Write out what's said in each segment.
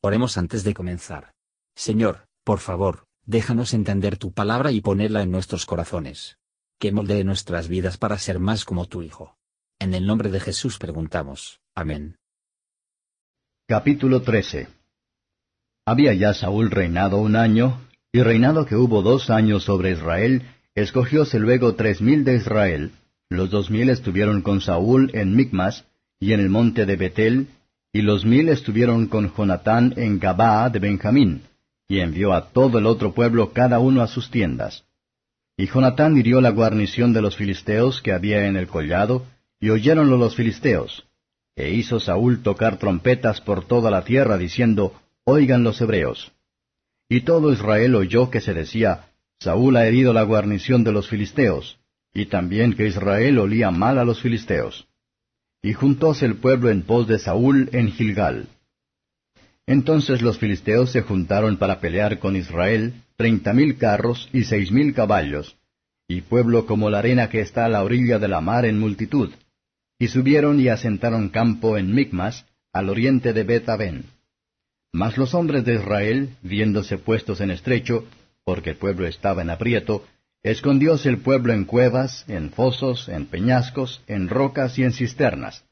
Oremos antes de comenzar. Señor, por favor, déjanos entender tu palabra y ponerla en nuestros corazones. Que moldee nuestras vidas para ser más como tu Hijo. En el nombre de Jesús preguntamos. Amén. Capítulo 13 Había ya Saúl reinado un año, y reinado que hubo dos años sobre Israel, escogióse luego tres mil de Israel, los dos mil estuvieron con Saúl en Micmas, y en el monte de Betel, y los mil estuvieron con Jonatán en Gabaa de Benjamín, y envió a todo el otro pueblo cada uno a sus tiendas. Y Jonatán hirió la guarnición de los filisteos que había en el collado, y oyéronlo los filisteos. E hizo Saúl tocar trompetas por toda la tierra, diciendo, Oigan los hebreos. Y todo Israel oyó que se decía, Saúl ha herido la guarnición de los filisteos, y también que Israel olía mal a los filisteos. Y juntóse el pueblo en pos de Saúl en Gilgal. Entonces los filisteos se juntaron para pelear con Israel, treinta mil carros y seis mil caballos, y pueblo como la arena que está a la orilla de la mar en multitud. Y subieron y asentaron campo en Micmas, al oriente de Bet-Aben. Mas los hombres de Israel, viéndose puestos en estrecho, porque el pueblo estaba en aprieto, Escondióse el pueblo en cuevas, en fosos, en peñascos, en rocas y en cisternas.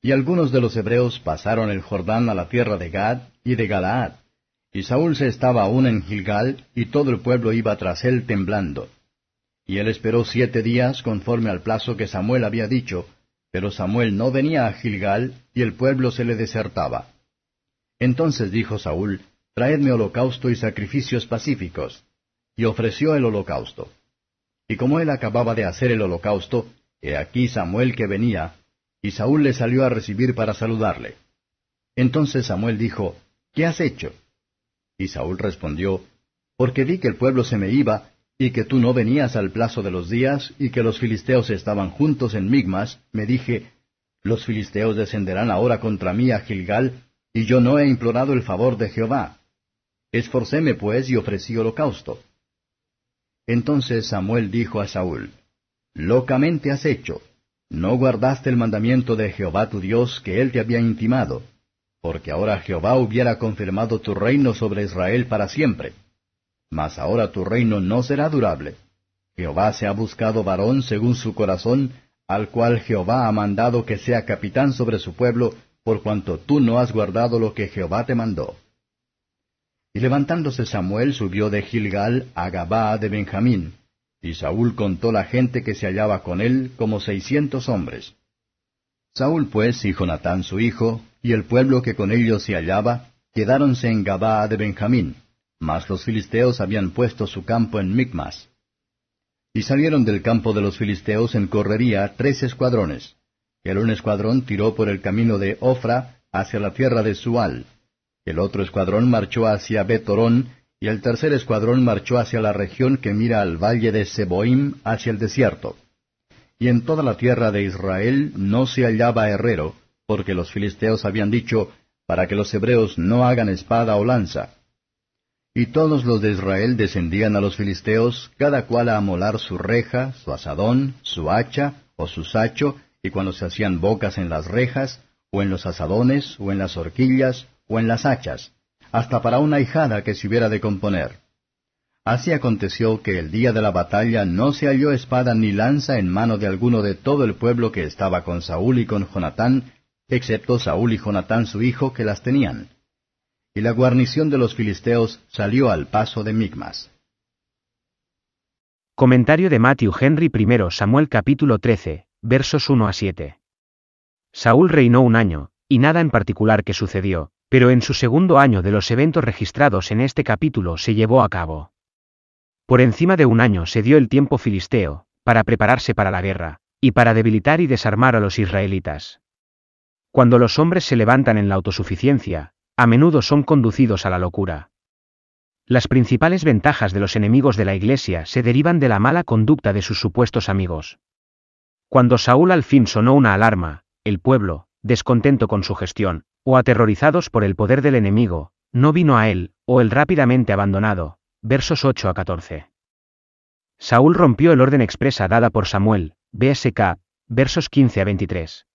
Y algunos de los hebreos pasaron el Jordán a la tierra de Gad y de Galaad. Y Saúl se estaba aún en Gilgal, y todo el pueblo iba tras él temblando. Y él esperó siete días conforme al plazo que Samuel había dicho, pero Samuel no venía a Gilgal, y el pueblo se le desertaba. Entonces dijo Saúl, Traedme holocausto y sacrificios pacíficos y ofreció el holocausto. Y como él acababa de hacer el holocausto, he aquí Samuel que venía, y Saúl le salió a recibir para saludarle. Entonces Samuel dijo, ¿Qué has hecho? Y Saúl respondió, Porque vi que el pueblo se me iba, y que tú no venías al plazo de los días, y que los filisteos estaban juntos en Migmas, me dije, Los filisteos descenderán ahora contra mí a Gilgal, y yo no he implorado el favor de Jehová. Esforcéme pues y ofrecí holocausto. Entonces Samuel dijo a Saúl, Locamente has hecho. No guardaste el mandamiento de Jehová tu Dios que él te había intimado, porque ahora Jehová hubiera confirmado tu reino sobre Israel para siempre. Mas ahora tu reino no será durable. Jehová se ha buscado varón según su corazón, al cual Jehová ha mandado que sea capitán sobre su pueblo, por cuanto tú no has guardado lo que Jehová te mandó. Y levantándose Samuel subió de Gilgal a Gabaa de Benjamín, y Saúl contó la gente que se hallaba con él como seiscientos hombres. Saúl pues y Jonatán su hijo, y el pueblo que con ellos se hallaba, quedáronse en Gabaa de Benjamín, mas los filisteos habían puesto su campo en Micmas. Y salieron del campo de los filisteos en correría tres escuadrones. El un escuadrón tiró por el camino de Ofra hacia la tierra de Sual, el otro escuadrón marchó hacia Betorón, y el tercer escuadrón marchó hacia la región que mira al valle de Seboim hacia el desierto. Y en toda la tierra de Israel no se hallaba herrero, porque los filisteos habían dicho, para que los hebreos no hagan espada o lanza. Y todos los de Israel descendían a los filisteos, cada cual a amolar su reja, su asadón, su hacha o su sacho, y cuando se hacían bocas en las rejas, o en los asadones, o en las horquillas, o en las hachas, hasta para una hijada que se hubiera de componer. Así aconteció que el día de la batalla no se halló espada ni lanza en mano de alguno de todo el pueblo que estaba con Saúl y con Jonatán, excepto Saúl y Jonatán su hijo que las tenían. Y la guarnición de los filisteos salió al paso de Migmas. Comentario de Matthew Henry I Samuel capítulo 13, versos 1 a 7. Saúl reinó un año, y nada en particular que sucedió, pero en su segundo año de los eventos registrados en este capítulo se llevó a cabo. Por encima de un año se dio el tiempo filisteo, para prepararse para la guerra, y para debilitar y desarmar a los israelitas. Cuando los hombres se levantan en la autosuficiencia, a menudo son conducidos a la locura. Las principales ventajas de los enemigos de la Iglesia se derivan de la mala conducta de sus supuestos amigos. Cuando Saúl al fin sonó una alarma, el pueblo, descontento con su gestión, o aterrorizados por el poder del enemigo, no vino a él, o él rápidamente abandonado. Versos 8 a 14. Saúl rompió el orden expresa dada por Samuel, BSK, versos 15 a 23.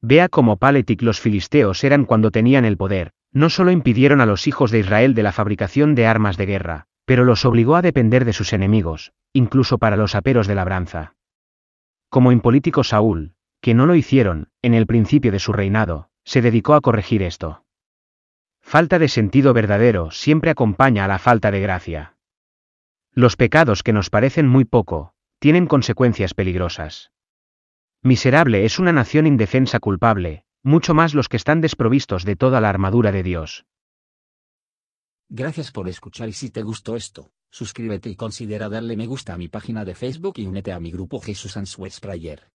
Vea cómo Paletic los filisteos eran cuando tenían el poder, No solo impidieron a los hijos de Israel de la fabricación de armas de guerra, pero los obligó a depender de sus enemigos, incluso para los aperos de labranza. Como impolítico Saúl, que no lo hicieron, en el principio de su reinado, se dedicó a corregir esto. Falta de sentido verdadero siempre acompaña a la falta de gracia. Los pecados que nos parecen muy poco, tienen consecuencias peligrosas. Miserable es una nación indefensa culpable, mucho más los que están desprovistos de toda la armadura de Dios. Gracias por escuchar y si te gustó esto, suscríbete y considera darle me gusta a mi página de Facebook y únete a mi grupo Jesús Answers Prayer.